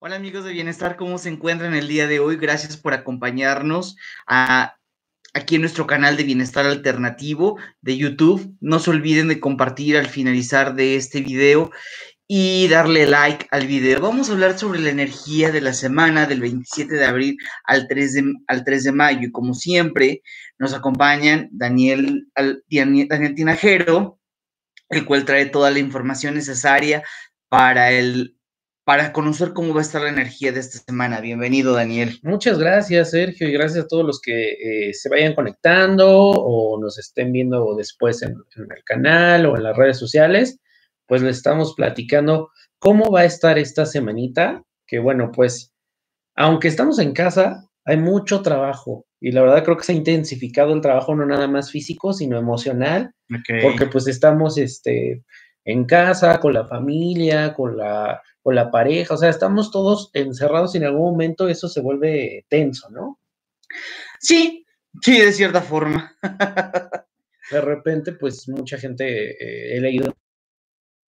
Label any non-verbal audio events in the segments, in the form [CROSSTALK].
Hola amigos de Bienestar, ¿cómo se encuentran el día de hoy? Gracias por acompañarnos a, aquí en nuestro canal de Bienestar Alternativo de YouTube. No se olviden de compartir al finalizar de este video y darle like al video. Vamos a hablar sobre la energía de la semana del 27 de abril al 3 de, al 3 de mayo. Y como siempre, nos acompañan Daniel, Daniel Tinajero, el cual trae toda la información necesaria para el para conocer cómo va a estar la energía de esta semana. Bienvenido, Daniel. Muchas gracias, Sergio, y gracias a todos los que eh, se vayan conectando o nos estén viendo después en, el canal o en las redes sociales. Pues les estamos platicando cómo va a estar esta semanita, que bueno, pues aunque estamos en casa, hay mucho trabajo y la verdad creo que se ha intensificado el trabajo no nada más físico, sino emocional, porque pues estamos este, en casa, con la familia, con la con la pareja, o sea, estamos todos encerrados y en algún momento eso se vuelve tenso, ¿no? Sí, sí, de cierta forma. [LAUGHS] de repente, pues mucha gente eh, he leído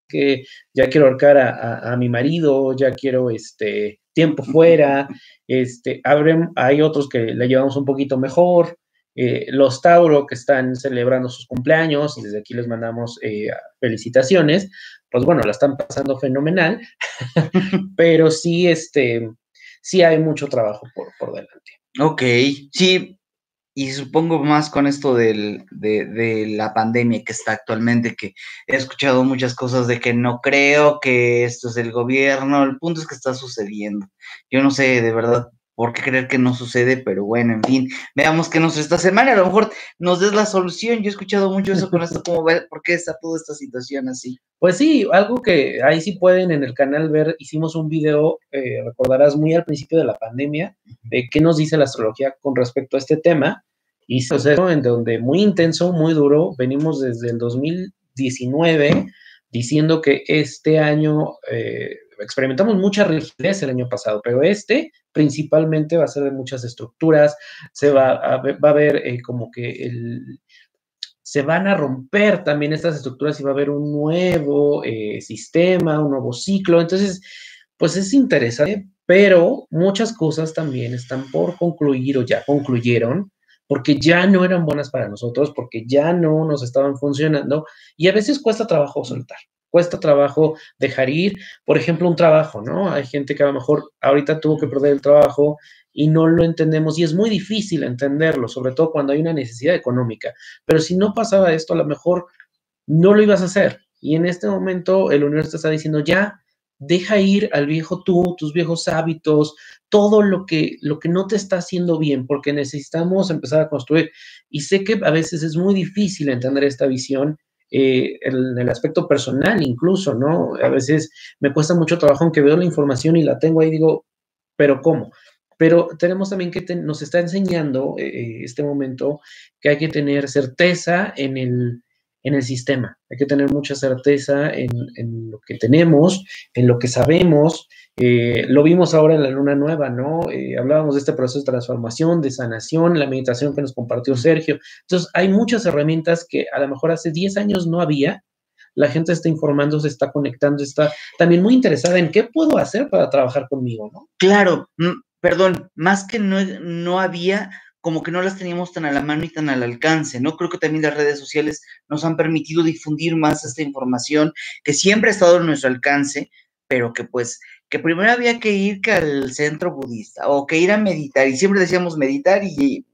que ya quiero ahorcar a, mi marido, ya quiero este tiempo fuera, este, hay otros que le llevamos un poquito mejor, eh, los Tauro que están celebrando sus cumpleaños y desde aquí les mandamos eh, felicitaciones, pues bueno, la están pasando fenomenal, [LAUGHS] pero sí, este, sí hay mucho trabajo por, por delante. Ok, sí, y supongo más con esto de, de, la pandemia que está actualmente, que he escuchado muchas cosas de que no creo que esto es el gobierno, el punto es que está sucediendo. Yo no sé de verdad por qué creer que no sucede, pero bueno, en fin, veamos qué nos esta semana, a lo mejor nos des la solución. Yo he escuchado mucho eso con esto, cómo ver por qué está toda esta situación así. Pues sí, algo que ahí sí pueden en el canal ver, hicimos un video, eh, recordarás, muy al principio de la pandemia, de qué nos dice la astrología con respecto a este tema, y proceso en donde muy intenso, muy duro, venimos desde el 2019 diciendo que este año eh, experimentamos mucha rigidez el año pasado, pero este principalmente va a ser de muchas estructuras, se va a, ver eh, como que se van a romper también estas estructuras y va a haber un nuevo eh, sistema, un nuevo ciclo. Entonces, pues es interesante, pero muchas cosas también están por concluir o ya concluyeron porque ya no eran buenas para nosotros, porque ya no nos estaban funcionando y a veces cuesta trabajo soltar cuesta trabajo dejar ir, por ejemplo, un trabajo, ¿no? Hay gente que a lo mejor ahorita tuvo que perder el trabajo y no lo entendemos y es muy difícil entenderlo, sobre todo cuando hay una necesidad económica. Pero si no pasaba esto, a lo mejor no lo ibas a hacer. Y en este momento el universo te está diciendo, ya, deja ir al viejo tú, tus viejos hábitos, todo lo que, lo que no te está haciendo bien, porque necesitamos empezar a construir. Y sé que a veces es muy difícil entender esta visión eh, en el aspecto personal incluso, ¿no? A veces me cuesta mucho trabajo aunque veo la información y la tengo ahí, digo, pero ¿cómo? Pero tenemos también que nos está enseñando eh, este momento que hay que tener certeza en el, en el sistema, hay que tener mucha certeza en, lo que tenemos, en lo que sabemos, eh, lo vimos ahora en la luna nueva, ¿no? Eh, hablábamos de este proceso de transformación, de sanación, la meditación que nos compartió Sergio. Entonces, hay muchas herramientas que a lo mejor hace 10 años no había. La gente está informando, se está conectando, está también muy interesada en qué puedo hacer para trabajar conmigo, ¿no? Claro, perdón, más que no, no había, como que no las teníamos tan a la mano y tan al alcance, ¿no? Creo que también las redes sociales nos han permitido difundir más esta información que siempre ha estado a nuestro alcance, pero que pues que primero había que ir al centro budista o que ir a meditar y siempre decíamos meditar y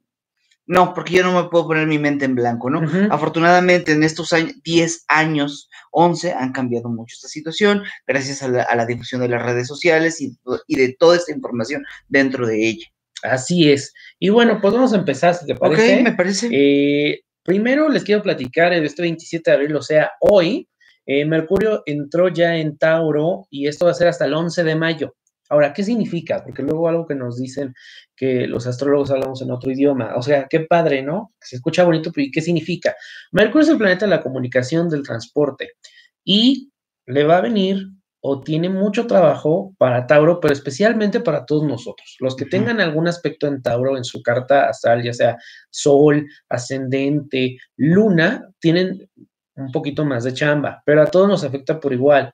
no, porque yo no me puedo poner mi mente en blanco, ¿no? Afortunadamente en estos años, 10 años, 11, han cambiado mucho esta situación gracias a la, difusión de las redes sociales y, de toda esta información dentro de ella. Así es. Y bueno, pues vamos a empezar, si te parece. Ok, me parece. Eh, primero les quiero platicar el este 27 de abril, o sea, hoy, eh, Mercurio entró ya en Tauro y esto va a ser hasta el 11 de mayo. Ahora, ¿qué significa? Porque luego algo que nos dicen que los astrólogos hablamos en otro idioma. O sea, qué padre, ¿no? Se escucha bonito, pero ¿qué significa? Mercurio es el planeta de la comunicación, del transporte. Y le va a venir o tiene mucho trabajo para Tauro, pero especialmente para todos nosotros. Los que tengan algún aspecto en Tauro en su carta astral, ya sea Sol, Ascendente, Luna, tienen un poquito más de chamba, pero a todos nos afecta por igual.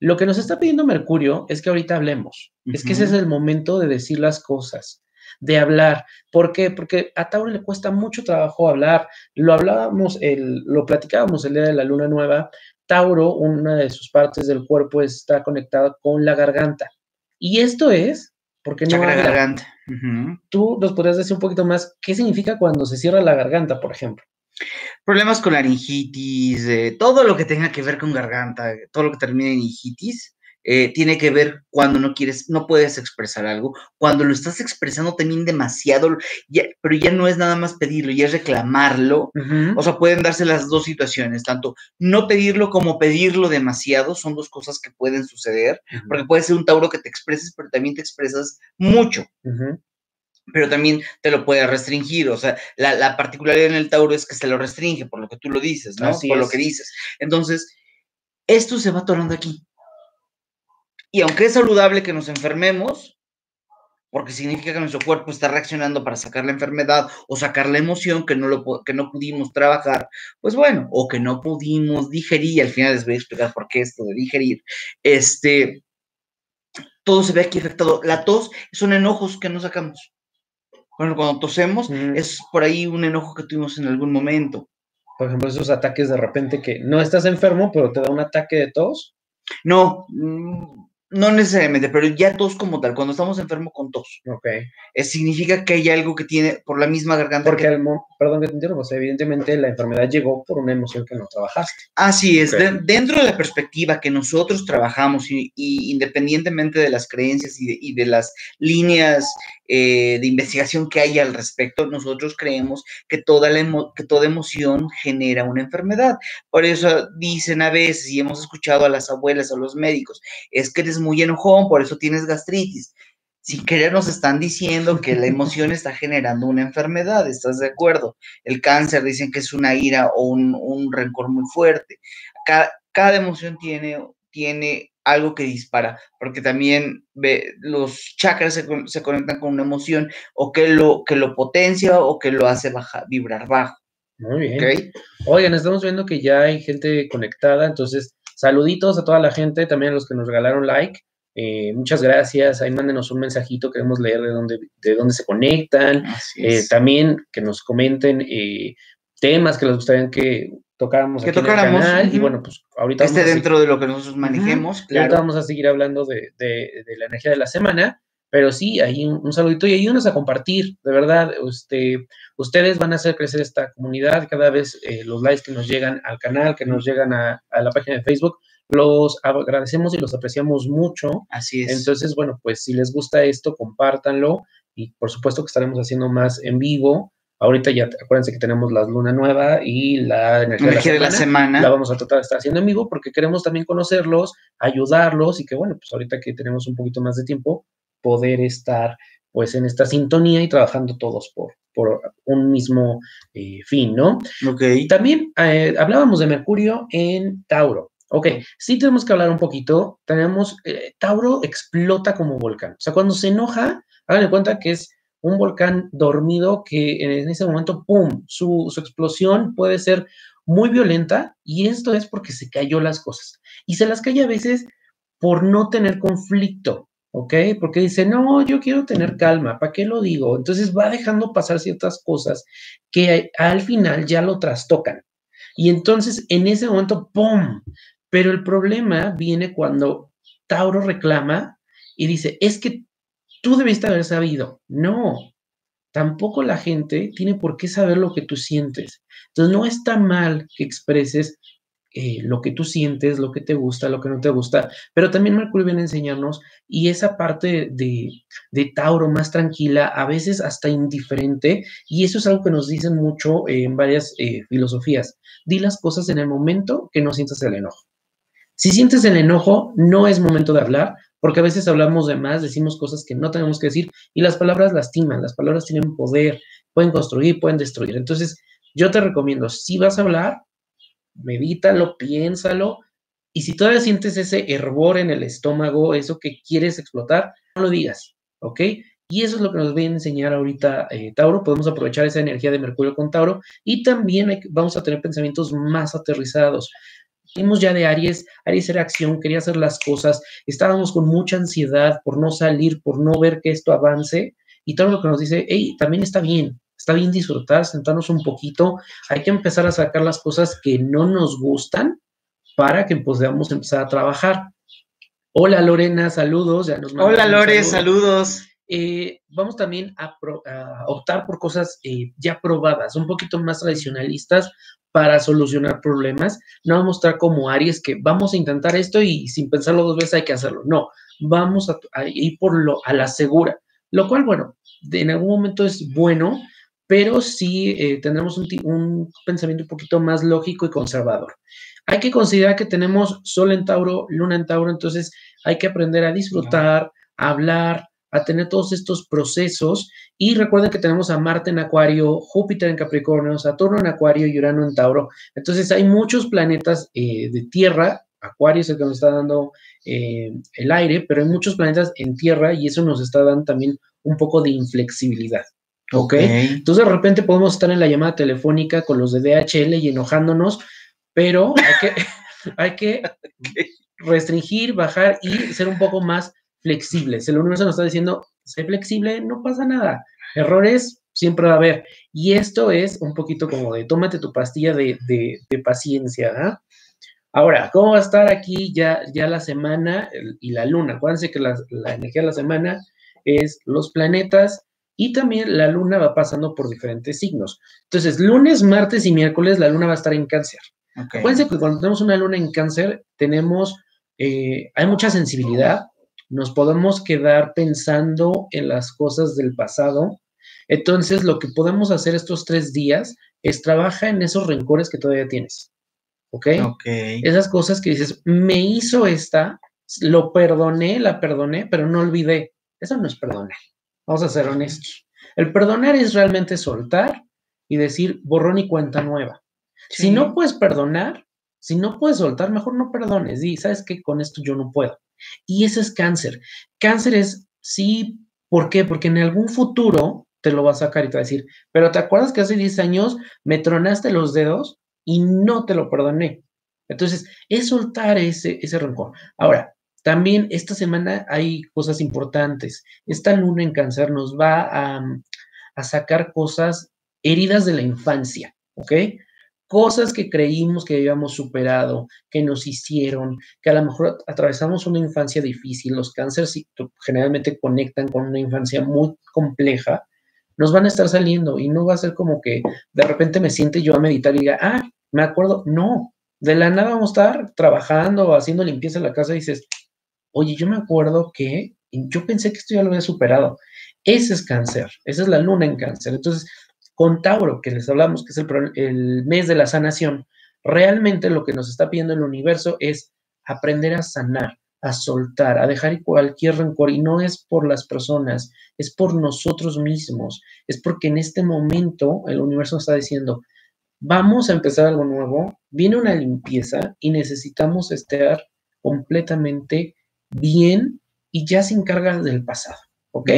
Lo que nos está pidiendo Mercurio es que ahorita hablemos. Es que ese es el momento de decir las cosas, de hablar. ¿Por qué? Porque a Tauro le cuesta mucho trabajo hablar. Lo hablábamos, el, lo platicábamos el día de la luna nueva, Tauro, una de sus partes del cuerpo está conectada con la garganta. Y esto es porque no. La garganta. Tú nos podrías decir un poquito más qué significa cuando se cierra la garganta, por ejemplo. Problemas con laringitis, eh, todo lo que tenga que ver con garganta, todo lo que termine en hijitis, eh, tiene que ver cuando no quieres, no puedes expresar algo, cuando lo estás expresando también demasiado, pero ya no es nada más pedirlo, ya es reclamarlo. O sea, pueden darse las dos situaciones, tanto no pedirlo como pedirlo demasiado, son dos cosas que pueden suceder, porque puede ser un Tauro que te expreses, pero también te expresas mucho. pero también te lo puede restringir. O sea, la, particularidad en el Tauro es que se lo restringe por lo que tú lo dices, ¿no? por lo que dices. Entonces, esto se va atorando aquí. Y aunque es saludable que nos enfermemos, porque significa que nuestro cuerpo está reaccionando para sacar la enfermedad o sacar la emoción que no, lo, que no pudimos trabajar, pues bueno, o que no pudimos digerir, al final les voy a explicar por qué esto de digerir, este, todo se ve aquí afectado. La tos son enojos que no sacamos. Bueno, cuando tosemos es por ahí un enojo que tuvimos en algún momento. Por ejemplo, esos ataques de repente que no estás enfermo, pero te da un ataque de tos. No, mm, no necesariamente, pero ya tos como tal, cuando estamos enfermos con tos. Ok. significa que hay algo que tiene por la misma garganta. Porque, perdón que te interrumpa, evidentemente la enfermedad llegó por una emoción que no trabajaste. Así es, dentro de la perspectiva que nosotros trabajamos y, independientemente de las creencias y de, las líneas eh, de investigación que hay al respecto, nosotros creemos que toda, la que toda emoción genera una enfermedad. Por eso dicen a veces, y hemos escuchado a las abuelas, a los médicos, es que eres muy enojón, por eso tienes gastritis sin querer nos están diciendo que la emoción está generando una enfermedad, ¿estás de acuerdo? El cáncer dicen que es una ira o un, rencor muy fuerte. Cada, emoción tiene, tiene algo que dispara, porque también ve, los chakras se, conectan con una emoción o que lo, que lo potencia o que lo hace vibrar bajo. Muy bien. Oigan, estamos viendo que ya hay gente conectada, entonces saluditos a toda la gente, también a los que nos regalaron like. Eh, muchas gracias. Ahí mándenos un mensajito, queremos leer de dónde, de dónde se conectan. Eh, también que nos comenten eh, temas que les gustaría que tocáramos que aquí tocáramos, en el canal. Y bueno, pues ahorita. Este dentro de lo que nosotros manejemos. Ahorita vamos a seguir hablando de, la energía de la semana. Pero sí, ahí un, saludito y ayúdenos a compartir, de verdad, este, ustedes van a hacer crecer esta comunidad, cada vez los likes que nos llegan al canal, que nos llegan a, a la página de Facebook, los agradecemos y los apreciamos mucho. Así es. Entonces, bueno, pues si les gusta esto, compártanlo y por supuesto que estaremos haciendo más en vivo. Ahorita ya acuérdense que tenemos la luna nueva y la energía, de, la, semana, la vamos a tratar de estar haciendo en vivo porque queremos también conocerlos, ayudarlos y que bueno, pues ahorita que tenemos un poquito más de tiempo, poder estar pues en esta sintonía y trabajando todos por, por un mismo eh, fin, ¿no? Ok. También eh, hablábamos de Mercurio en Tauro. Ok, sí tenemos que hablar un poquito. Tenemos, eh, Tauro explota como volcán. O sea, cuando se enoja, hagan cuenta que es un volcán dormido que en ese momento, ¡pum!, su, su explosión puede ser muy violenta y esto es porque se cayó las cosas. Y se las cae a veces por no tener conflicto, ¿ok? Porque dice, no, yo quiero tener calma, ¿para qué lo digo? Entonces va dejando pasar ciertas cosas que al final ya lo trastocan. Y entonces en ese momento, ¡pum!, pero el problema viene cuando Tauro reclama y dice, es que tú debiste haber sabido. No, tampoco la gente tiene por qué saber lo que tú sientes. Entonces no está mal que expreses eh, lo que tú sientes, lo que te gusta, lo que no te gusta, pero también Mercurio viene a enseñarnos y esa parte de, Tauro más tranquila, a veces hasta indiferente, y eso es algo que nos dicen mucho en varias eh, filosofías. Di las cosas en el momento que no sientas el enojo. Si sientes el enojo, no es momento de hablar, porque a veces hablamos de más, decimos cosas que no tenemos que decir y las palabras lastiman, las palabras tienen poder, pueden construir, pueden destruir. Entonces, yo te recomiendo, si vas a hablar, medítalo, piénsalo Y si todavía sientes ese hervor en el estómago, eso que quieres explotar, no lo digas, ¿ok? Y eso es lo que nos viene a enseñar ahorita eh, Tauro. Podemos aprovechar esa energía de Mercurio con Tauro y también vamos a tener pensamientos más aterrizados. Vimos ya de Aries, Aries era acción, quería hacer las cosas, estábamos con mucha ansiedad por no salir, por no ver que esto avance. Y Tauro lo que nos dice, hey, también está bien, está bien disfrutar, sentarnos un poquito, hay que empezar a sacar las cosas que no nos gustan para que podamos empezar a trabajar. Hola Lorena, saludos. Hola Lore, saludos. Eh, vamos también a, optar por cosas eh, ya probadas, un poquito más tradicionalistas para solucionar problemas. No vamos a estar como Aries que vamos a intentar esto y sin pensarlo dos veces hay que hacerlo. No, vamos a, ir por lo a la segura, lo cual, bueno, en algún momento es bueno, pero sí eh, tendremos un, un pensamiento un poquito más lógico y conservador. Hay que considerar que tenemos Sol en Tauro, Luna en Tauro, entonces hay que aprender a disfrutar, a hablar, a tener todos estos procesos. Y recuerden que tenemos a Marte en Acuario, Júpiter en Capricornio, Saturno en Acuario y Urano en Tauro. Entonces hay muchos planetas eh, de Tierra. Acuario es el que nos está dando eh, el aire, pero hay muchos planetas en Tierra y eso nos está dando también un poco de inflexibilidad. ¿Ok? Entonces de repente podemos estar en la llamada telefónica con los de DHL y enojándonos, pero hay que, [LAUGHS] hay que restringir, bajar y ser un poco más flexibles. El universo nos está diciendo, sé flexible, no pasa nada. Errores siempre va a haber. Y esto es un poquito como de tómate tu pastilla de, paciencia. ¿ah? Ahora, ¿cómo va a estar aquí ya, ya la semana y la luna? Acuérdense que la, la energía de la semana es los planetas y también la luna va pasando por diferentes signos. Entonces, lunes, martes y miércoles la luna va a estar en cáncer. Acuérdense que cuando tenemos una luna en cáncer, tenemos, eh, hay mucha sensibilidad, nos podemos quedar pensando en las cosas del pasado. Entonces, lo que podemos hacer estos tres días es trabajar en esos rencores que todavía tienes. ¿Ok? Esas cosas que dices, me hizo esta, lo perdoné, la perdoné, pero no olvidé. Eso no es perdonar. Vamos a ser honestos. El perdonar es realmente soltar y decir borrón y cuenta nueva. Si no puedes perdonar, si no puedes soltar, mejor no perdones. Y sabes que con esto yo no puedo. Y eso es cáncer. Cáncer es, sí, ¿por qué? Porque en algún futuro te lo va a sacar y te va a decir, pero ¿te acuerdas que hace 10 años me tronaste los dedos y no te lo perdoné? Entonces, es soltar ese, ese rencor. Ahora, también esta semana hay cosas importantes. Esta luna en cáncer nos va a, a sacar cosas heridas de la infancia, ¿ok? cosas que creímos que habíamos superado, que nos hicieron, que a lo mejor atravesamos una infancia difícil, los cánceres generalmente conectan con una infancia muy compleja, nos van a estar saliendo y no va a ser como que de repente me siente yo a meditar y diga, ah, me acuerdo, no, de la nada vamos a estar trabajando, haciendo limpieza en la casa y dices, oye, yo me acuerdo que yo pensé que esto ya lo había superado. Ese es cáncer, esa es la luna en cáncer. Entonces, con Tauro, que les hablamos que es el, mes de la sanación, realmente lo que nos está pidiendo el universo es aprender a sanar, a soltar, a dejar cualquier rencor. Y no es por las personas, es por nosotros mismos. Es porque en este momento el universo está diciendo, vamos a empezar algo nuevo, viene una limpieza y necesitamos estar completamente bien y ya sin carga del pasado. ¿ok?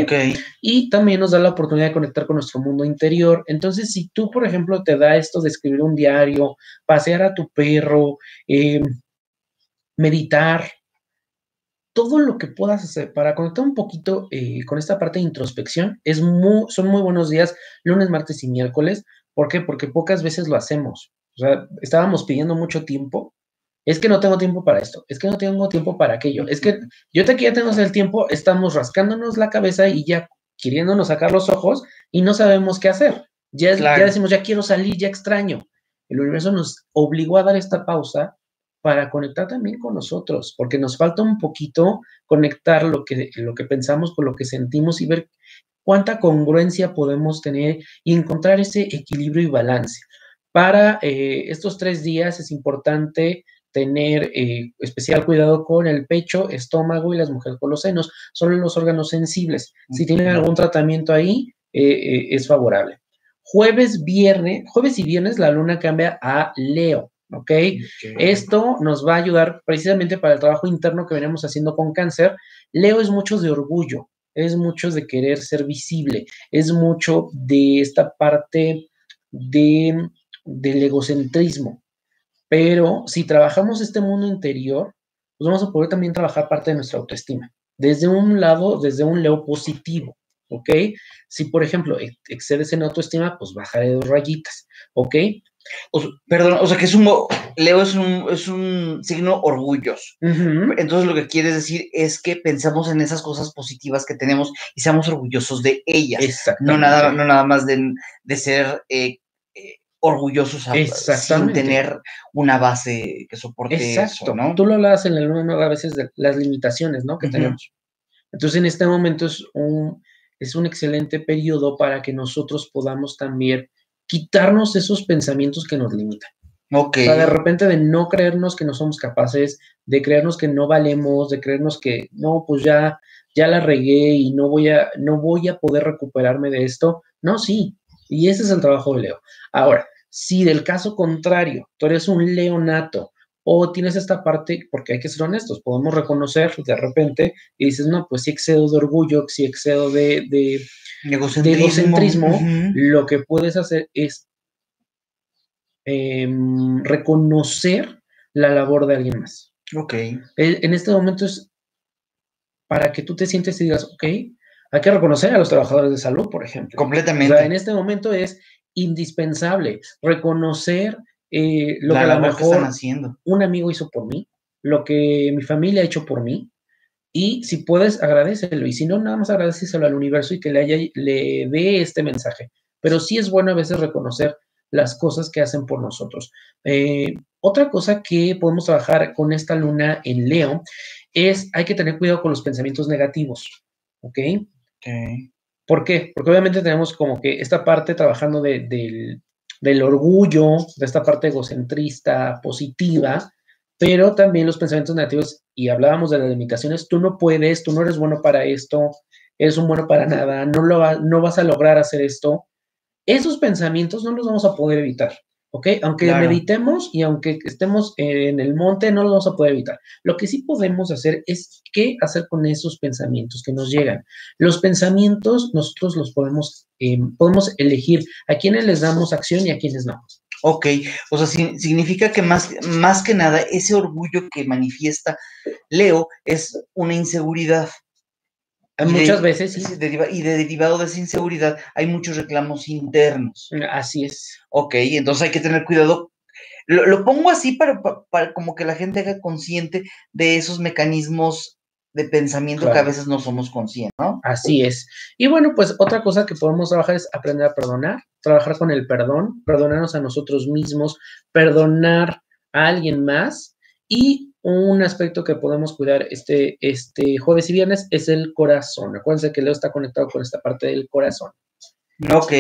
Y también nos da la oportunidad de conectar con nuestro mundo interior. Entonces, si tú, por ejemplo, te da esto de escribir un diario, pasear a tu perro, em, meditar, todo lo que puedas hacer para conectar un poquito eh, con esta parte de introspección, es muy, son muy buenos días, lunes, martes y miércoles. ¿Por qué? Porque pocas veces lo hacemos. O sea, estábamos pidiendo mucho tiempo es que no tengo tiempo para esto, es que no tengo tiempo para aquello, es que yo te ya tenemos el tiempo, estamos rascándonos la cabeza y ya queriéndonos sacar los ojos y no sabemos qué hacer. Ya, ya decimos, ya quiero salir, ya extraño. El universo nos obligó a dar esta pausa para conectar también con nosotros, porque nos falta un poquito conectar lo que, lo que pensamos con lo que sentimos y ver cuánta congruencia podemos tener y encontrar ese equilibrio y balance. Para eh, estos tres días es importante tener eh, especial cuidado con el pecho, estómago y las mujeres con los senos. Son los órganos sensibles. Si tienen algún tratamiento ahí, eh, eh, es favorable. Jueves, viernes, jueves y viernes la luna cambia a Leo. ¿ok? Esto nos va a ayudar precisamente para el trabajo interno que venimos haciendo con cáncer. Leo es mucho de orgullo, es mucho de querer ser visible, es mucho de esta parte de, del egocentrismo. Pero si trabajamos este mundo interior, pues vamos a poder también trabajar parte de nuestra autoestima. Desde un lado, desde un Leo positivo, ¿ok? Si, por ejemplo, excedes en autoestima, pues bajaré dos rayitas, ¿ok? perdón, o sea que es un, Leo es un, es un signo orgulloso. Entonces lo que quieres decir es que pensamos en esas cosas positivas que tenemos y seamos orgullosos de ellas. No nada, no nada más de, ser eh, orgullosos sin tener una base que soporte eso, ¿no? Tú lo hablas en el uno a veces de las limitaciones, ¿no? Que tenemos. Entonces en este momento es un, es un excelente periodo para que nosotros podamos también quitarnos esos pensamientos que nos limitan. Okay. O sea, de repente de no creernos que no somos capaces, de creernos que no valemos, de creernos que no, pues ya, ya la regué y no voy a, no voy a poder recuperarme de esto. No, sí. Y ese es el trabajo de Leo. Ahora, si del caso contrario, tú eres un leonato o tienes esta parte, porque hay que ser honestos, podemos reconocer de repente y dices, no, pues sí excedo de orgullo, sí excedo de, de, egocentrismo, lo que puedes hacer es em, reconocer la labor de alguien más. Ok. En este momento es para que tú te sientes y digas, ok, hay que reconocer a los trabajadores de salud, por ejemplo. Completamente. en este momento es indispensable reconocer eh, lo que a lo mejor haciendo. un amigo hizo por mí, lo que mi familia ha hecho por mí, y si puedes, agradecelo, y si no, nada más agradeceselo al universo y que le, haya, le dé este mensaje. Pero sí es bueno a veces reconocer las cosas que hacen por nosotros. Eh, otra cosa que podemos trabajar con esta luna en Leo es hay que tener cuidado con los pensamientos negativos, ¿ok? ¿Por qué? Porque obviamente tenemos como que esta parte trabajando del del orgullo, de esta parte egocentrista, positiva, pero también los pensamientos negativos, y hablábamos de las limitaciones, tú no puedes, tú no eres bueno para esto, eres un bueno para nada, no, lo no vas a lograr hacer esto. Esos pensamientos no los vamos a poder evitar. ¿Ok? Aunque meditemos y aunque estemos en el monte, no lo vamos a poder evitar. Lo que sí podemos hacer es qué hacer con esos pensamientos que nos llegan. Los pensamientos nosotros los podemos, eh, podemos elegir a quienes les damos acción y a quienes no. Ok, o sea, significa que más, más que nada ese orgullo que manifiesta Leo es una inseguridad. Muchas veces sí. y de derivado de esa inseguridad hay muchos reclamos internos. Así es. Ok, entonces hay que tener cuidado. Lo, pongo así para, para, como que la gente haga consciente de esos mecanismos de pensamiento que a veces no somos conscientes, ¿no? Así es. Y bueno, pues otra cosa que podemos trabajar es aprender a perdonar, trabajar con el perdón, perdonarnos a nosotros mismos, perdonar a alguien más y un aspecto que podemos cuidar este, este jueves y viernes es el corazón. Acuérdense que Leo está conectado con esta parte del corazón. Ok.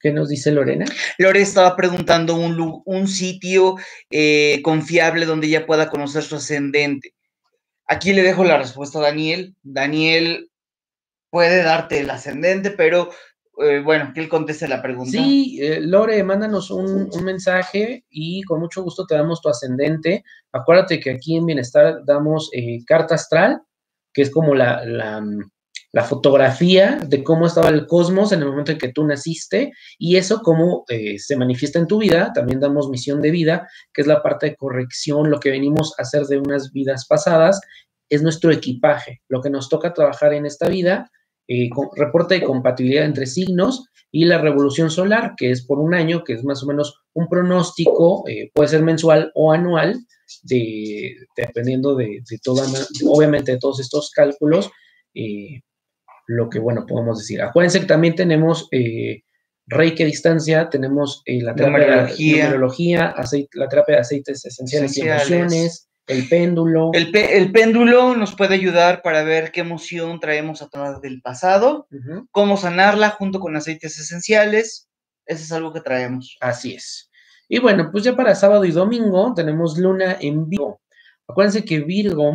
¿Qué nos dice Lorena? Lore estaba preguntando un, un sitio eh, confiable donde ella pueda conocer su ascendente. Aquí le dejo la respuesta a Daniel. Daniel puede darte el ascendente, pero eh, bueno, que él conteste la pregunta. Sí, eh, Lore, mándanos un, mensaje y con mucho gusto te damos tu ascendente. Acuérdate que aquí en Bienestar damos eh, carta astral, que es como la, la, fotografía de cómo estaba el cosmos en el momento en que tú naciste y eso cómo se manifiesta en tu vida. También damos misión de vida, que es la parte de corrección, lo que venimos a hacer de unas vidas pasadas, es nuestro equipaje, lo que nos toca trabajar en esta vida eh, reporte de compatibilidad entre signos y la revolución solar, que es por un año, que es más o menos un pronóstico, eh, puede ser mensual o anual, de, dependiendo de, toda, obviamente de todos estos cálculos, eh, lo que, bueno, podemos decir. Acuérdense que también tenemos Reiki a distancia, tenemos la terapia de numerología, la terapia de aceites esenciales. y emociones, el péndulo. El, péndulo nos puede ayudar para ver qué emoción traemos atrás del pasado, cómo sanarla junto con aceites esenciales. Eso es algo que traemos. Así es. Y bueno, pues ya para sábado y domingo tenemos luna en Virgo. Acuérdense que Virgo,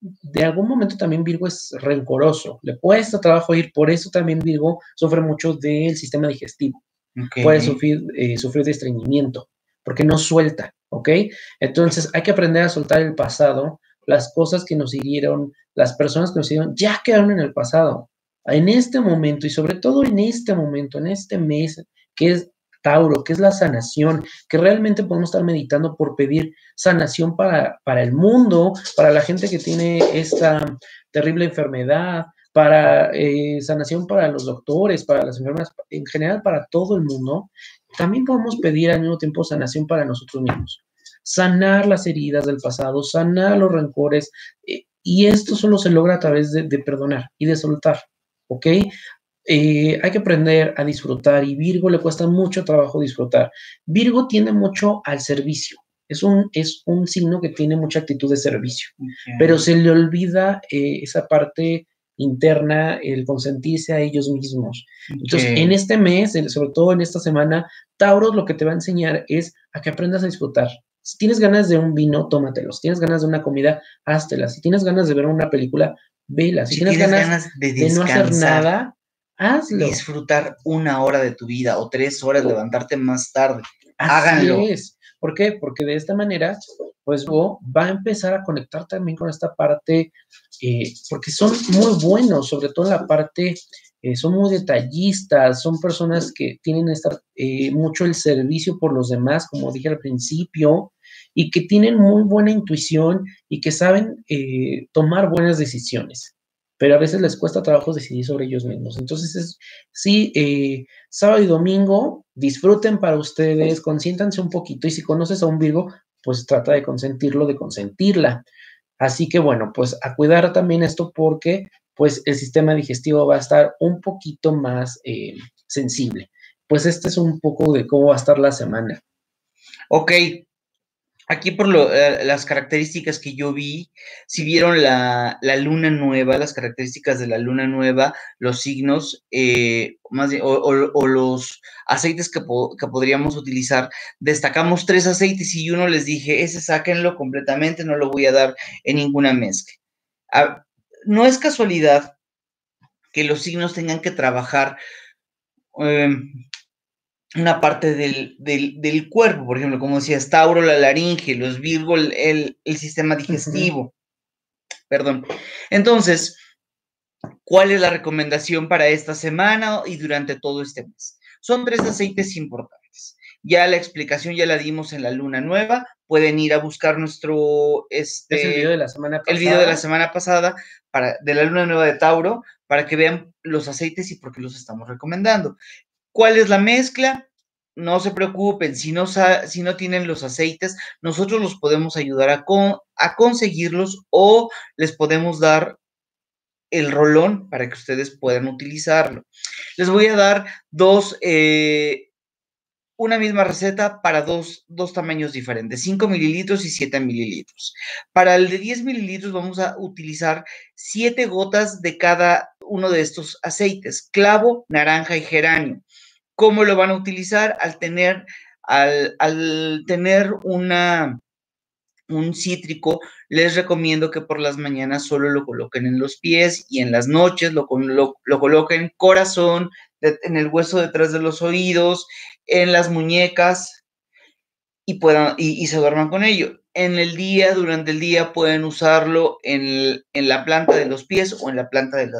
de algún momento también Virgo es rencoroso. Le cuesta trabajo ir, por eso también Virgo sufre mucho del sistema digestivo. Puede sufrir, eh, sufrir de estreñimiento, porque no suelta ¿ok? Entonces hay que aprender a soltar el pasado, las cosas que nos hirieron, las personas que nos hirieron, ya quedaron en el pasado. En este momento y sobre todo en este momento, en este mes, que es Tauro, que es la sanación, que realmente podemos estar meditando por pedir sanación para, para el mundo, para la gente que tiene esta terrible enfermedad, para eh, sanación para los doctores, para las enfermeras, en general para todo el mundo, también podemos pedir al mismo tiempo sanación para nosotros mismos. Sanar las heridas del pasado, sanar los rencores, eh, y esto solo se logra a través de, perdonar y de soltar, ¿ok? Eh, hay que aprender a disfrutar y Virgo le cuesta mucho trabajo disfrutar. Virgo tiende mucho al servicio. Es un, es un signo que tiene mucha actitud de servicio, pero se le olvida esa parte interna, el consentirse a ellos mismos. Entonces, en este mes, sobre todo en esta semana, Tauro lo que te va a enseñar es a que aprendas a disfrutar. Si tienes ganas de un vino, tómatelos. Si tienes ganas de una comida, háztela. Si tienes ganas de ver una película, vela. Si, tienes, ganas, de, no hacer nada, hazlo. Disfrutar una hora de tu vida o tres horas, levantarte más tarde. Háganlo. Es. ¿Por qué? Porque de esta manera, pues vos va a empezar a conectar también con esta parte eh, porque son muy buenos, sobre todo en la parte, eh, son muy detallistas, son personas que tienen esta, eh, mucho el servicio por los demás, como dije al principio, y que tienen muy buena intuición y que saben tomar buenas decisiones pero a veces les cuesta trabajo decidir sobre ellos mismos. Entonces, es, sí, sábado y domingo, disfruten para ustedes, consiéntanse un poquito y si conoces a un Virgo, pues trata de consentirlo, de consentirla. Así que bueno, pues a cuidar también esto porque pues el sistema digestivo va a estar un poquito más eh, sensible. Pues este es un poco de cómo va a estar la semana. Ok, Aquí por eh, las características que yo vi, si vieron la, luna nueva, las características de la luna nueva, los signos, eh, más o, los aceites que, podríamos utilizar, destacamos tres aceites y uno les dije, ese sáquenlo completamente, no lo voy a dar en ninguna mezcla. Ah, no es casualidad que los signos tengan que trabajar em, una parte del, del, cuerpo, por ejemplo, como decía Tauro, la laringe, los Virgo, el, sistema digestivo. Perdón. Entonces, ¿cuál es la recomendación para esta semana y durante todo este mes? Son tres aceites importantes. Ya la explicación ya la dimos en la luna nueva. Pueden ir a buscar nuestro este, el video de la semana pasada. El video de la semana pasada para, de la luna nueva de Tauro para que vean los aceites y por qué los estamos recomendando. ¿Cuál es la mezcla? No se preocupen, si no, si no tienen los aceites, nosotros los podemos ayudar a, a conseguirlos o les podemos dar el rolón para que ustedes puedan utilizarlo. Les voy a dar dos, eh, una misma receta para dos, dos, tamaños diferentes, 5 mililitros y 7 mililitros. Para el de 10 mililitros vamos a utilizar 7 gotas de cada uno de estos aceites, clavo, naranja y geranio. ¿Cómo lo van a utilizar? Al tener, al, tener una, un cítrico, les recomiendo que por las mañanas solo lo coloquen en los pies y en las noches lo, lo, lo coloquen corazón, en el hueso detrás de los oídos, en las muñecas y, puedan, y, se duerman con ello. En el día, durante el día, pueden usarlo en, la planta de los pies o en la, planta de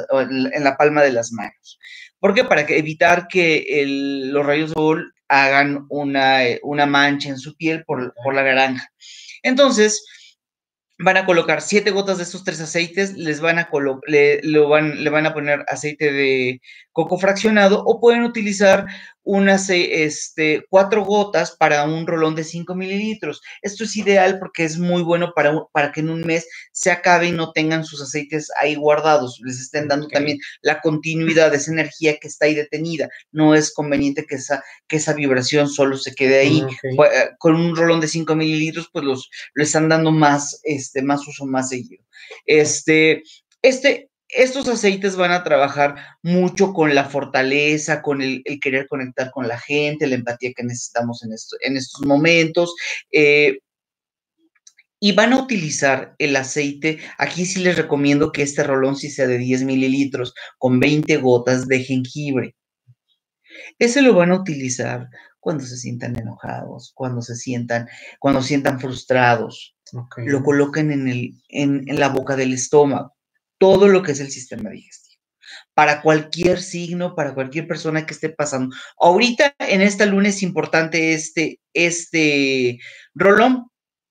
en la palma de las manos. ¿Por qué? Para evitar que los rayos de sol hagan una, mancha en su piel por, la naranja. Entonces, van a colocar siete gotas de estos tres aceites, les le van a poner aceite de coco fraccionado o pueden utilizar unas este, cuatro gotas para un rolón de 5 mililitros. Esto es ideal porque es muy bueno para, para que en un mes se acabe y no tengan sus aceites ahí guardados, les estén dando también la continuidad, de esa energía que está ahí detenida. No es conveniente que esa, que esa vibración solo se quede ahí. Mm, pues, eh, con un rolón de 5 mililitros, pues los, le están dando más, este, más uso más seguido. Este, este, estos aceites van a trabajar mucho con la fortaleza, con el, querer conectar con la gente, la empatía que necesitamos en, en estos momentos. Eh, y van a utilizar el aceite. Aquí sí les recomiendo que este rolón sea de 10 mililitros con 20 gotas de jengibre. Ese lo van a utilizar cuando se sientan enojados, cuando se sientan, cuando sientan frustrados. Lo coloquen en, el, en, en la boca del estómago. Todo lo que es el sistema digestivo. Para cualquier signo, para cualquier persona que esté pasando. Ahorita, en esta luna es importante este, este rolón,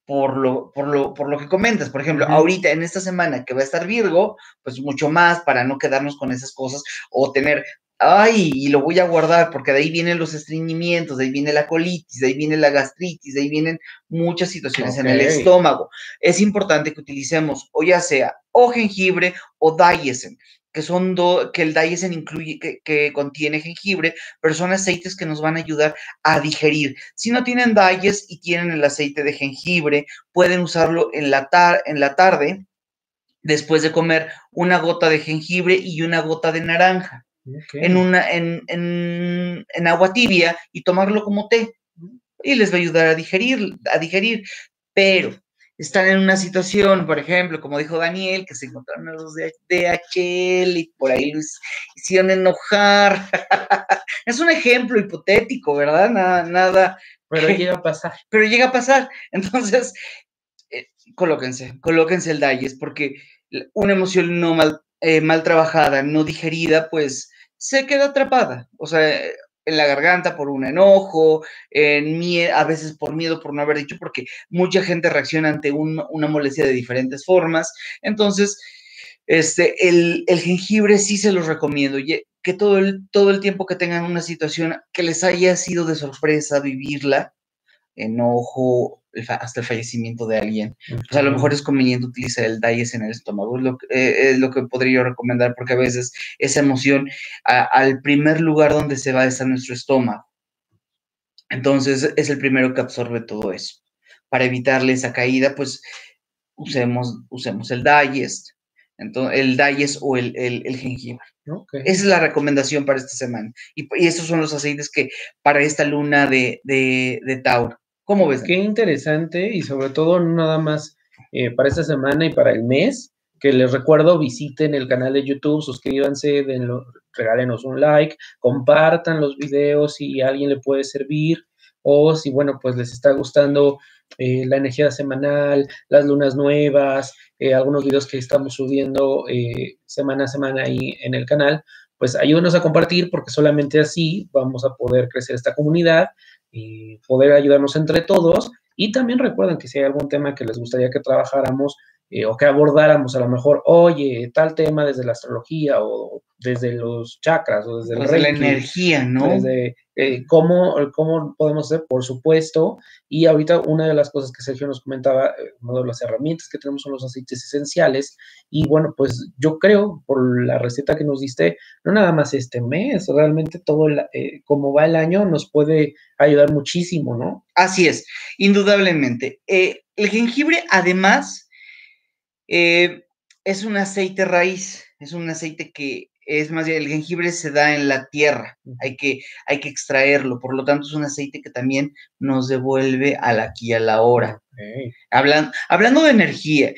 por lo, por lo, por lo que comentas. Por ejemplo, ahorita en esta semana que va a estar Virgo, pues mucho más para no quedarnos con esas cosas o tener, ay, y lo voy a guardar porque de ahí vienen los estreñimientos, de ahí viene la colitis, de ahí viene la gastritis, de ahí vienen muchas situaciones en el estómago. Es importante que utilicemos o ya sea o jengibre o diesen que son que el Diesen incluye, que, contiene jengibre, pero son aceites que nos van a ayudar a digerir. Si no tienen Dies y tienen el aceite de jengibre, pueden usarlo en la, en la tarde, después de comer una gota de jengibre y una gota de naranja. En, una, en, en, en, agua tibia y tomarlo como té. Y les va a ayudar a digerir, a digerir. Pero están en una situación, por ejemplo, como dijo Daniel, que se encontraron a los de DHL y por ahí los hicieron enojar. [LAUGHS] es un ejemplo hipotético, ¿verdad? Nada, nada. Pero llega a pasar. Pero llega a pasar. Entonces, eh, colóquense, colóquense el Dayes, porque una emoción no mal, eh, mal trabajada, no digerida, pues se queda atrapada. O sea, en la garganta por un enojo, en miedo, a veces por miedo por no haber dicho, porque mucha gente reacciona ante una molestia de diferentes formas. Entonces, este, el, el, jengibre sí se los recomiendo, que todo el, todo el tiempo que tengan una situación que les haya sido de sorpresa vivirla, enojo, hasta el fallecimiento de alguien. Pues a lo mejor es conveniente utilizar el Dies en el estómago, es lo, eh, es lo que podría yo recomendar, porque a veces esa emoción al primer lugar donde se va estar nuestro estómago. Entonces es el primero que absorbe todo eso. Para evitarle esa caída, pues usemos, usemos el Dies, entonces, el Dies o el, el, jengibre. Esa es la recomendación para esta semana. Y, y, estos son los aceites que para esta luna de, de, de Tauro. ¿Cómo ves? Qué interesante y sobre todo nada más eh, para esta semana y para el mes, que les recuerdo visiten el canal de YouTube, suscríbanse, denlo, regálenos un like, compartan los videos si a alguien le puede servir o si, bueno, pues les está gustando eh, la energía semanal, las lunas nuevas, eh, algunos videos que estamos subiendo semana a semana ahí en el canal, pues ayúdenos a compartir porque solamente así vamos a poder crecer esta comunidad y poder ayudarnos entre todos. Y también recuerden que si hay algún tema que les gustaría que trabajáramos eh, o que abordáramos, a lo mejor, oye, tal tema desde la astrología o desde los chakras o desde la energía, ¿no? Desde eh, ¿cómo, cómo podemos hacer, por supuesto. Y ahorita una de las cosas que Sergio nos comentaba, eh, una de las herramientas que tenemos son los aceites esenciales. Y bueno, pues yo creo, por la receta que nos diste, no nada más este mes, realmente todo, el, eh, como va el año, nos puede ayudar muchísimo, ¿no? Así es, indudablemente. el jengibre, además, es un aceite raíz, es un aceite que es más bien el jengibre se da en la tierra, hay que, hay que extraerlo, por lo tanto es un aceite que también nos devuelve al aquí y a la hora. hablando de energía,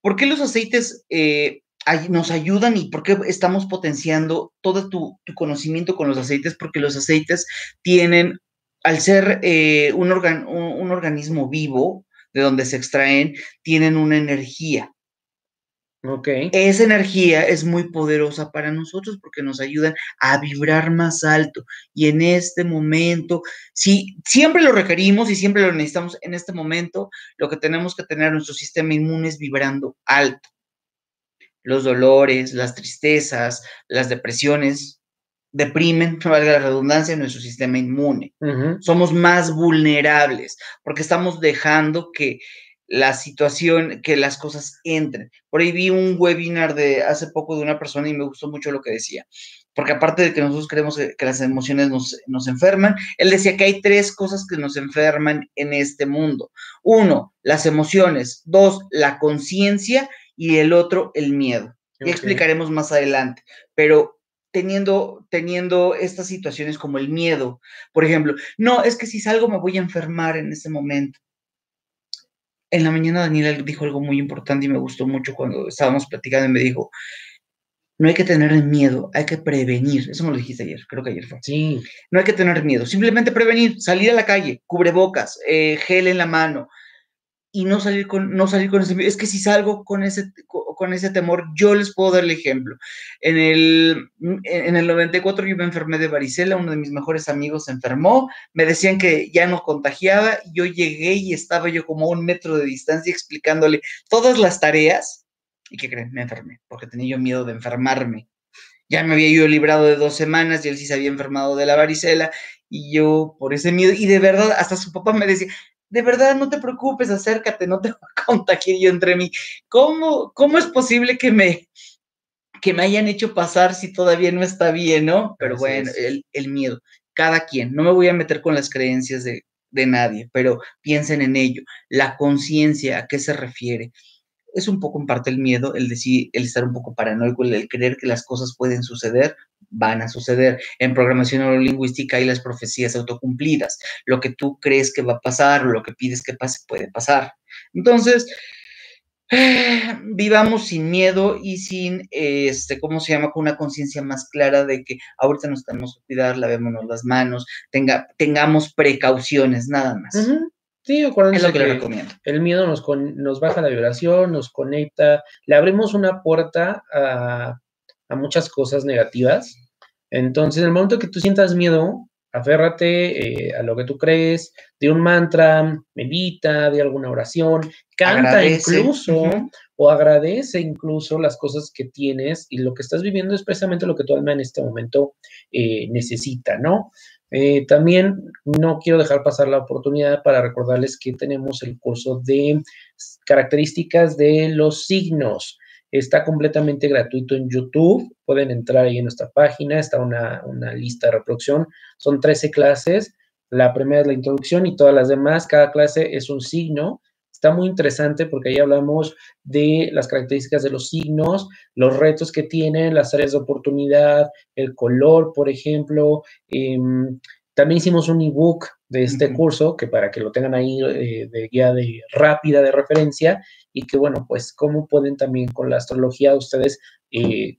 ¿por qué los aceites eh, nos ayudan y por qué estamos potenciando todo tu, conocimiento con los aceites? Porque los aceites tienen, al ser eh, un, un organismo vivo, de donde se extraen, tienen una energía. Esa energía es muy poderosa para nosotros porque nos ayudan a vibrar más alto. Y en este momento, si siempre lo requerimos y siempre lo necesitamos, en este momento lo que tenemos que tener nuestro sistema inmune es vibrando alto. Los dolores, las tristezas, las depresiones deprimen, [LAUGHS] valga la redundancia, nuestro sistema inmune. Somos más vulnerables porque estamos dejando que la situación, que las cosas entren. Por ahí vi un webinar de hace poco de una persona y me gustó mucho lo que decía, porque aparte de que nosotros creemos que las emociones nos, nos enferman, él decía que hay tres cosas que nos enferman en este mundo. Uno, las emociones. Dos, la conciencia y el otro, el miedo. Y explicaremos más adelante, pero teniendo, teniendo estas situaciones como el miedo, por ejemplo, no, es que si salgo me voy a enfermar en ese momento en la mañana Daniela dijo algo muy importante y me gustó mucho cuando estábamos platicando y me dijo, no hay que tener miedo, hay que prevenir. Eso me lo dijiste ayer, creo que ayer fue. Sí. No hay que tener miedo, simplemente prevenir, salir a la calle, cubrebocas, eh, gel en la mano y no salir con, no salir con ese. Es que si salgo con ese, con ese temor, yo les puedo dar el ejemplo. En el, en el 94 yo me enfermé de varicela, uno de mis mejores amigos se enfermó, me decían que ya no contagiaba, yo llegué y estaba yo como a un metro de distancia explicándole todas las tareas ¿Y qué creen? Me enfermé, porque tenía yo miedo de enfermarme. Ya me había yo librado de dos semanas y él sí se había enfermado de la varicela y yo por ese miedo, y de verdad, hasta su papá me decía, de verdad, no te preocupes, acércate, no te va a contagiar yo entre mí. ¿Cómo, cómo es posible que me, que me hayan hecho pasar si todavía no está bien, no? Pero bueno, el, el, miedo, cada quien, no me voy a meter con las creencias de, de nadie, pero piensen en ello, la conciencia, ¿a qué se refiere? Es un poco en parte el miedo, el decir, el estar un poco paranoico, el, creer que las cosas pueden suceder, van a suceder. En programación neurolingüística hay las profecías autocumplidas. Lo que tú crees que va a pasar lo que pides que pase puede pasar. Entonces, [SIGHS] vivamos sin miedo y sin, este, ¿cómo se llama? Con una conciencia más clara de que ahorita nos tenemos que cuidar, lavémonos las manos, tenga, tengamos precauciones, nada más. Sí, acuérdense que, el miedo nos, nos baja la vibración, nos conecta, le abrimos una puerta a, muchas cosas negativas. Entonces, en el momento que tú sientas miedo, aférrate eh, a lo que tú crees, de un mantra, medita, de alguna oración, canta incluso o agradece incluso las cosas que tienes y lo que estás viviendo es precisamente lo que tu alma en este momento eh, necesita, ¿no? Eh, también no quiero dejar pasar la oportunidad para recordarles que tenemos el curso de características de los signos. Está completamente gratuito en YouTube. Pueden entrar ahí en nuestra página. Está una, lista de reproducción. Son 13 clases. La primera es la introducción y todas las demás. Cada clase es un signo Está muy interesante porque ahí hablamos de las características de los signos, los retos que tienen, las áreas de oportunidad, el color, por ejemplo. Em, también hicimos un ebook de este curso que para que lo tengan ahí eh, de guía de rápida de referencia y que bueno, pues cómo pueden también con la astrología ustedes eh,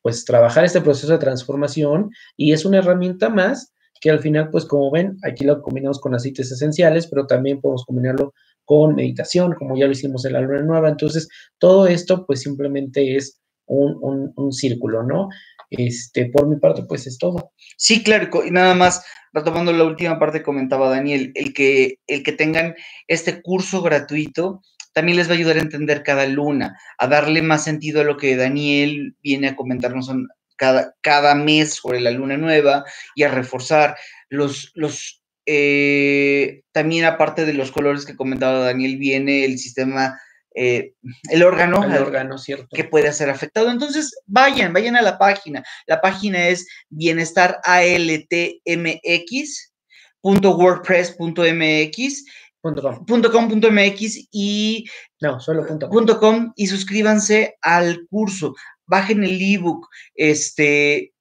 pues trabajar este proceso de transformación y es una herramienta más que al final pues como ven aquí lo combinamos con aceites esenciales pero también podemos combinarlo con meditación, como ya lo hicimos en la luna nueva. Entonces, todo esto pues simplemente es un, círculo, ¿no? Este, por mi parte, pues es todo. Sí, claro, y nada más, retomando la última parte, comentaba Daniel, el que, el que tengan este curso gratuito también les va a ayudar a entender cada luna, a darle más sentido a lo que Daniel viene a comentarnos cada, cada mes sobre la luna nueva y a reforzar los, los eh, también aparte de los colores que comentaba Daniel, viene el sistema, eh, el órgano, el órgano cierto. que puede ser afectado. Entonces, vayan, vayan a la página. La página es bienestaraLTMX.wordpress.mx .com.mx y no, solo .com y suscríbanse al curso. Bajen el ebook, este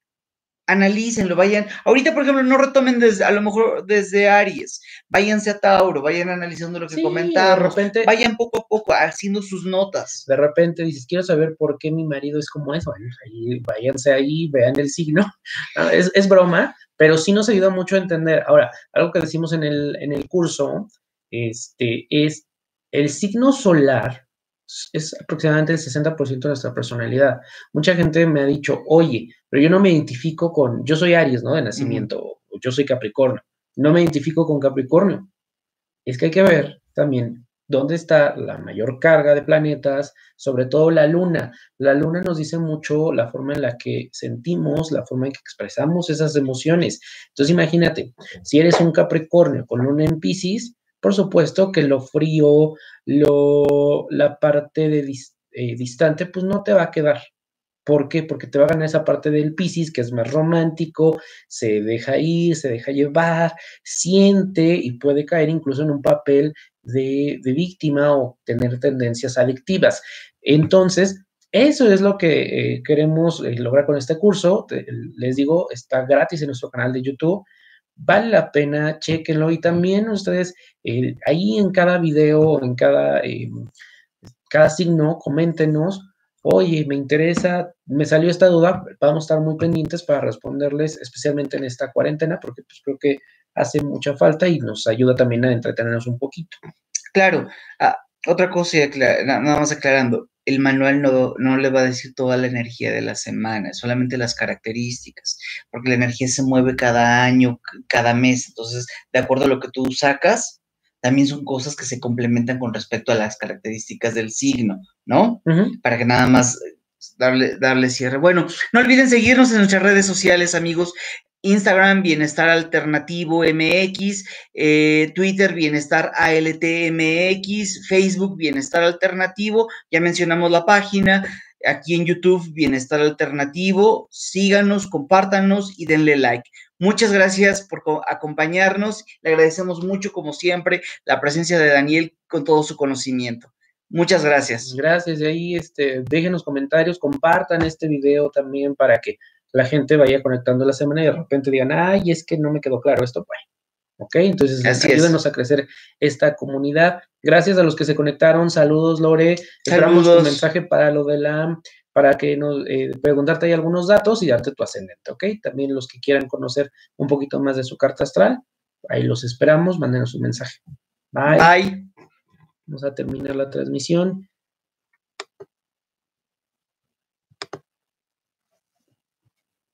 analícenlo, vayan, ahorita por ejemplo no retomen desde, a lo mejor desde Aries, váyanse a Tauro, vayan analizando lo que sí, de repente, vayan poco a poco haciendo sus notas. De repente dices, quiero saber por qué mi marido es como eso, ahí, váyanse ahí, vean el signo, [LAUGHS] es, es, broma, pero sí nos ayuda mucho a entender. Ahora, algo que decimos en el, en el curso, este, es el signo solar es aproximadamente el 60% de nuestra personalidad. Mucha gente me ha dicho, oye, pero yo no me identifico con, yo soy Aries, ¿no? De nacimiento, yo soy Capricornio, no me identifico con Capricornio. Es que hay que ver también dónde está la mayor carga de planetas, sobre todo la luna. La luna nos dice mucho la forma en la que sentimos, la forma en que expresamos esas emociones. Entonces imagínate, si eres un Capricornio con luna en Pisces, por supuesto que lo frío, lo, la parte de eh, distante, pues no te va a quedar. ¿Por qué? Porque te va a ganar esa parte del Piscis que es más romántico, se deja ir, se deja llevar, siente y puede caer incluso en un papel de, víctima o tener tendencias adictivas. Entonces, eso es lo que eh, queremos eh, lograr con este curso. les digo, está gratis en nuestro canal de YouTube vale la pena, chequenlo y también ustedes ahí en cada video, en cada, eh, cada signo, coméntenos oye, me interesa, me salió esta duda, vamos a estar muy pendientes para responderles, especialmente en esta cuarentena, porque pues creo que hace mucha falta y nos ayuda también a entretenernos un poquito. Claro, ah, otra cosa, nada más aclarando, el manual no, no, le va a decir toda la energía de la semana, solamente las características, porque la energía se mueve cada año, cada mes, entonces, de acuerdo a lo que tú sacas, también son cosas que se complementan con respecto a las características del signo, ¿no? Para que nada más eh, darle, darle cierre. Bueno, no olviden seguirnos en nuestras redes sociales, amigos. Instagram, Bienestar Alternativo MX, eh, Twitter, Bienestar ALTMX, Facebook, Bienestar Alternativo, ya mencionamos la página, aquí en YouTube, Bienestar Alternativo, síganos, compártanos y denle like. Muchas gracias por acompañarnos, le agradecemos mucho, como siempre, la presencia de Daniel con todo su conocimiento. Muchas gracias. Gracias, de ahí este, dejen los comentarios, compartan este video también para que la gente vaya conectando la semana y de repente digan, ay, es que no me quedó claro esto, pues. ¿Ok? Entonces, ayúdenos a crecer esta comunidad. Gracias a los que se conectaron. Saludos, Lore. Esperamos un mensaje para lo de la, para que nos eh, preguntarte ahí algunos datos y darte tu ascendente, ¿ok? También los que quieran conocer un poquito más de su carta astral, ahí los esperamos. Mándenos un mensaje. Bye. Bye. Vamos a terminar la transmisión.